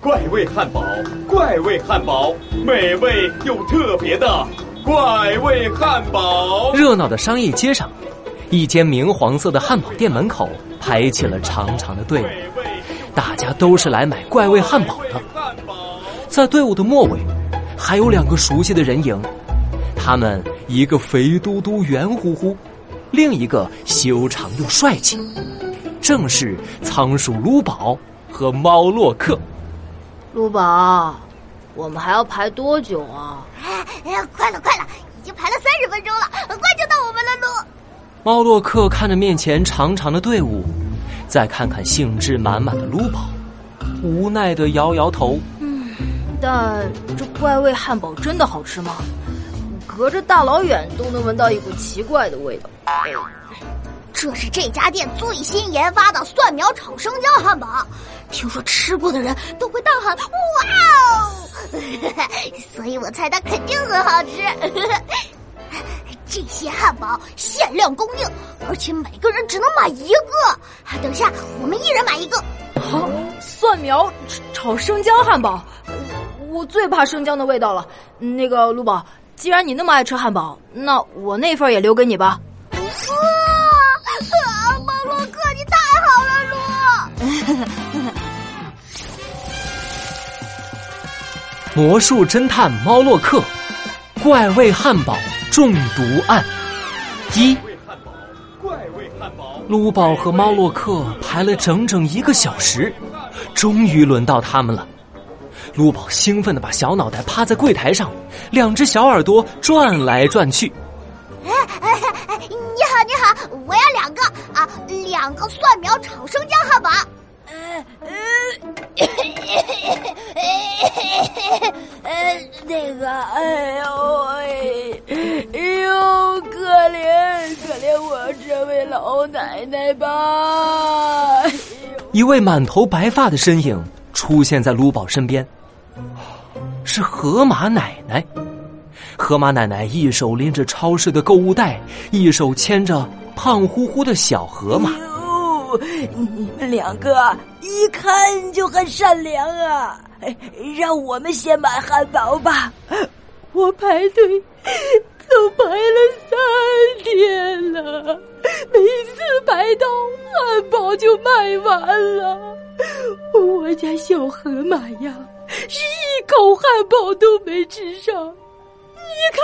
怪味汉堡，怪味汉堡，美味又特别的怪味汉堡。热闹的商业街上，一间明黄色的汉堡店门口排起了长长的队伍，大家都是来买怪味汉堡的。在队伍的末尾，还有两个熟悉的人影，他们一个肥嘟嘟、圆乎乎，另一个修长又帅气，正是仓鼠卢宝和猫洛克。卢宝，我们还要排多久啊？哎呀，快了快了，已经排了三十分钟了，很快就到我们了路。猫洛克看着面前长长的队伍，再看看兴致满满的卢宝，无奈的摇摇头。嗯，但这怪味汉堡真的好吃吗？隔着大老远都能闻到一股奇怪的味道。这是这家店最新研发的蒜苗炒生姜汉堡，听说吃过的人都会大喊“哇哦”，所以我猜它肯定很好吃。这些汉堡限量供应，而且每个人只能买一个。等下，我们一人买一个。好，蒜苗炒生姜汉堡，我最怕生姜的味道了。那个卢宝，既然你那么爱吃汉堡，那我那份也留给你吧。魔术侦探猫洛克，怪味汉堡中毒案一。撸宝和猫洛克排了整整一个小时，终于轮到他们了。撸宝兴奋的把小脑袋趴在柜台上，两只小耳朵转来转去。哎哎哎！你好，你好，我要两个啊，两个蒜苗炒生姜汉堡。呃呃，那个，哎呦喂，哎呦，可怜可怜我这位老奶奶吧！一位满头白发的身影出现在卢宝身边，是河马奶奶。河马奶奶一手拎着超市的购物袋，一手牵着胖乎乎的小河马。你们两个一看就很善良啊！让我们先买汉堡吧，我排队都排了三天了，每次排到汉堡就卖完了。我家小河马呀，是一口汉堡都没吃上。你看，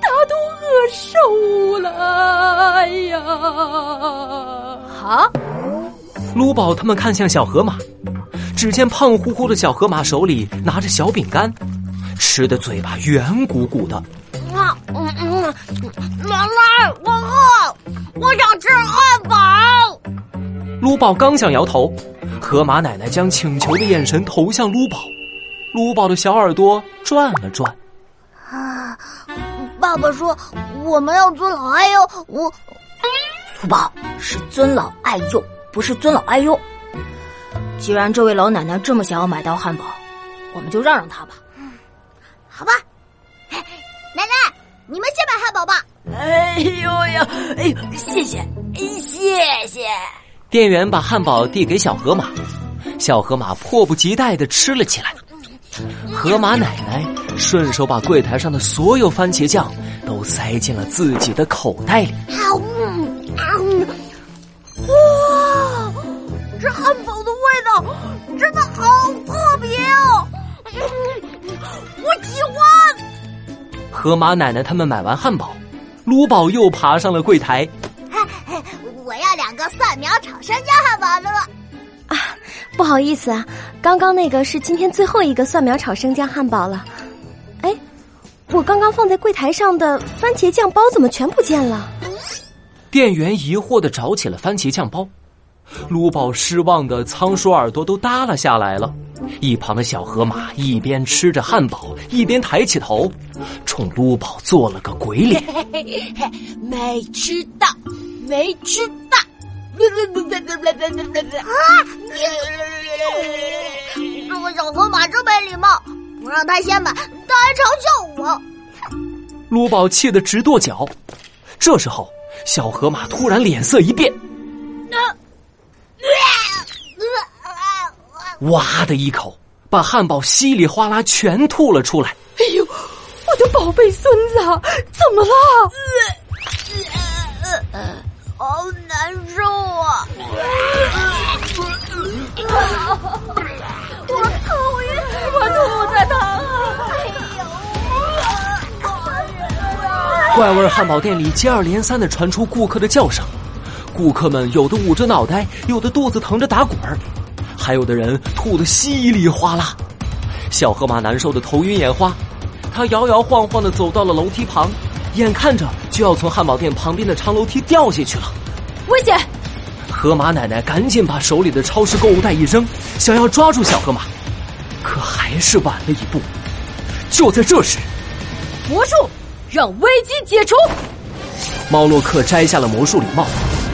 他都饿瘦了！哎呀，啊！卢宝他们看向小河马，只见胖乎乎的小河马手里拿着小饼干，吃的嘴巴圆鼓鼓的。啊，嗯嗯，奶奶，我饿，我想吃汉堡。卢宝刚想摇头，河马奶奶将请求的眼神投向卢宝，卢宝的小耳朵转了转。啊，爸爸说我们要尊老爱幼。我，福宝是尊老爱幼，不是尊老爱幼。既然这位老奶奶这么想要买到汉堡，我们就让让她吧。嗯，好吧。奶奶，你们先买汉堡吧。哎呦呀，哎呦，谢谢，谢谢。店员把汉堡递给小河马，小河马迫不及待的吃了起来。河马奶奶顺手把柜台上的所有番茄酱都塞进了自己的口袋里。哇，这汉堡的味道真的好特别哦！我喜欢。河马奶奶他们买完汉堡，卢宝又爬上了柜台。我要两个蒜苗炒生姜汉堡了。啊，不好意思啊，刚刚那个是今天最后一个蒜苗炒生姜汉堡了。哎，我刚刚放在柜台上的番茄酱包怎么全不见了？店员疑惑的找起了番茄酱包，卢宝失望的仓鼠耳朵都耷拉下来了。一旁的小河马一边吃着汉堡，一边抬起头，冲卢宝做了个鬼脸。没吃到，没吃到。啊！这个小河马真没礼貌，不让他先买，他还嘲笑我。卢宝气得直跺脚。这时候，小河马突然脸色一变，哇的一口把汉堡稀里哗啦全吐了出来。哎呦，我的宝贝孙子，怎么了？怪味汉堡店里接二连三的传出顾客的叫声，顾客们有的捂着脑袋，有的肚子疼着打滚儿，还有的人吐得稀里哗啦。小河马难受的头晕眼花，他摇摇晃晃的走到了楼梯旁，眼看着就要从汉堡店旁边的长楼梯掉下去了，危险！河马奶奶赶紧把手里的超市购物袋一扔，想要抓住小河马，可还是晚了一步。就在这时，魔术让危机解除。猫洛克摘下了魔术礼帽，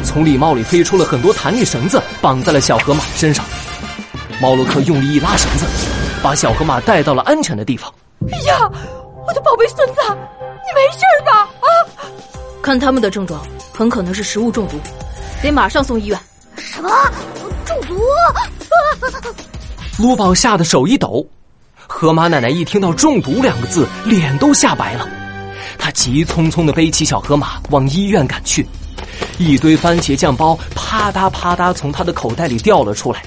从礼帽里飞出了很多弹力绳子，绑在了小河马身上。猫洛克用力一拉绳子，把小河马带到了安全的地方。哎呀，我的宝贝孙子，你没事吧？啊！看他们的症状，很可能是食物中毒，得马上送医院。什么中毒？卢宝吓得手一抖。河马奶奶一听到“中毒”两个字，脸都吓白了。她急匆匆的背起小河马往医院赶去，一堆番茄酱包啪嗒啪嗒从他的口袋里掉了出来。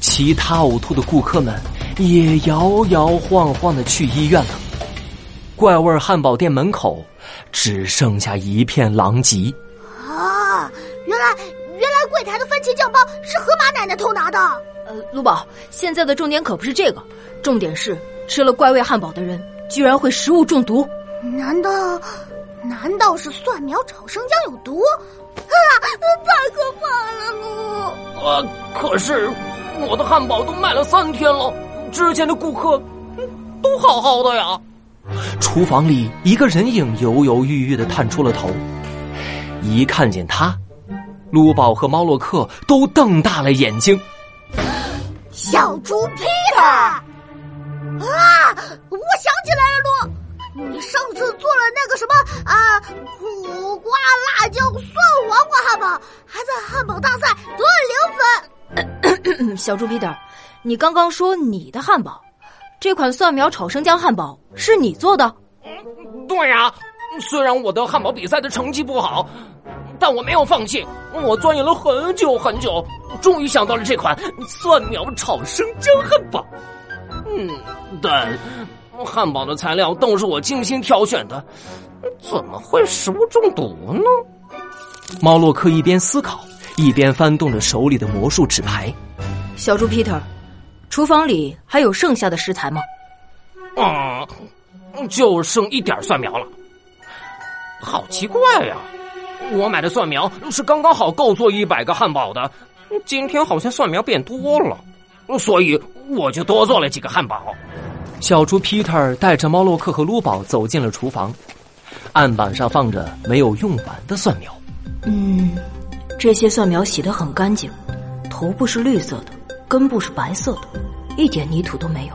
其他呕吐的顾客们也摇摇晃晃的去医院了。怪味汉堡店门口只剩下一片狼藉。啊！原来原来柜台的番茄酱包是河马奶奶偷拿的。呃，卢宝，现在的重点可不是这个，重点是吃了怪味汉堡的人居然会食物中毒。难道难道是蒜苗炒生姜有毒？啊！太可怕了，路。呃，可是我的汉堡都卖了三天了，之前的顾客都好好的呀。厨房里一个人影犹犹豫豫的探出了头，一看见他，卢宝和猫洛克都瞪大了眼睛。小猪 Peter 啊！我想起来了，路，你上次做了那个什么啊，苦瓜辣椒蒜黄瓜汉堡，还在汉堡大赛得了零分。小猪 Peter，你刚刚说你的汉堡，这款蒜苗炒生姜汉堡是你做的？嗯对呀，虽然我的汉堡比赛的成绩不好，但我没有放弃，我钻研了很久很久，终于想到了这款蒜苗炒生姜汉堡。嗯，但汉堡的材料都是我精心挑选的，怎么会食物中毒呢？猫洛克一边思考，一边翻动着手里的魔术纸牌。小猪 Peter，厨房里还有剩下的食材吗？啊、嗯，就剩一点蒜苗了。好奇怪呀！我买的蒜苗是刚刚好够做一百个汉堡的，今天好像蒜苗变多了，所以我就多做了几个汉堡。小猪 Peter 带着猫洛克和卢宝走进了厨房，案板上放着没有用完的蒜苗。嗯，这些蒜苗洗得很干净，头部是绿色的，根部是白色的，一点泥土都没有。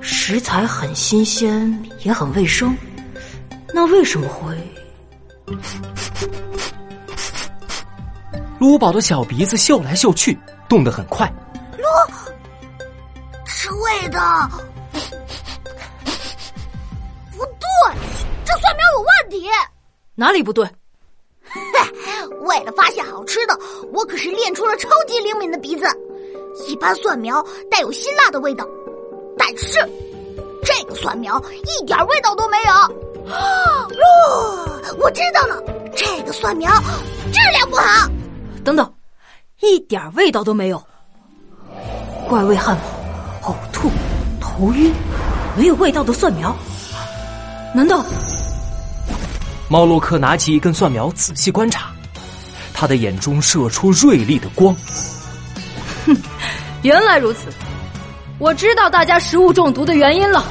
食材很新鲜，也很卫生，那为什么会？卢宝的小鼻子嗅来嗅去，动得很快。味道不对，这蒜苗有问题。哪里不对？为了发现好吃的，我可是练出了超级灵敏的鼻子。一般蒜苗带有辛辣的味道，但是这个蒜苗一点味道都没有。哦，我知道了，这个蒜苗质量不好。等等，一点味道都没有。怪味汉堡，头晕，没有味道的蒜苗，难道？猫洛克拿起一根蒜苗，仔细观察，他的眼中射出锐利的光。哼，原来如此，我知道大家食物中毒的原因了。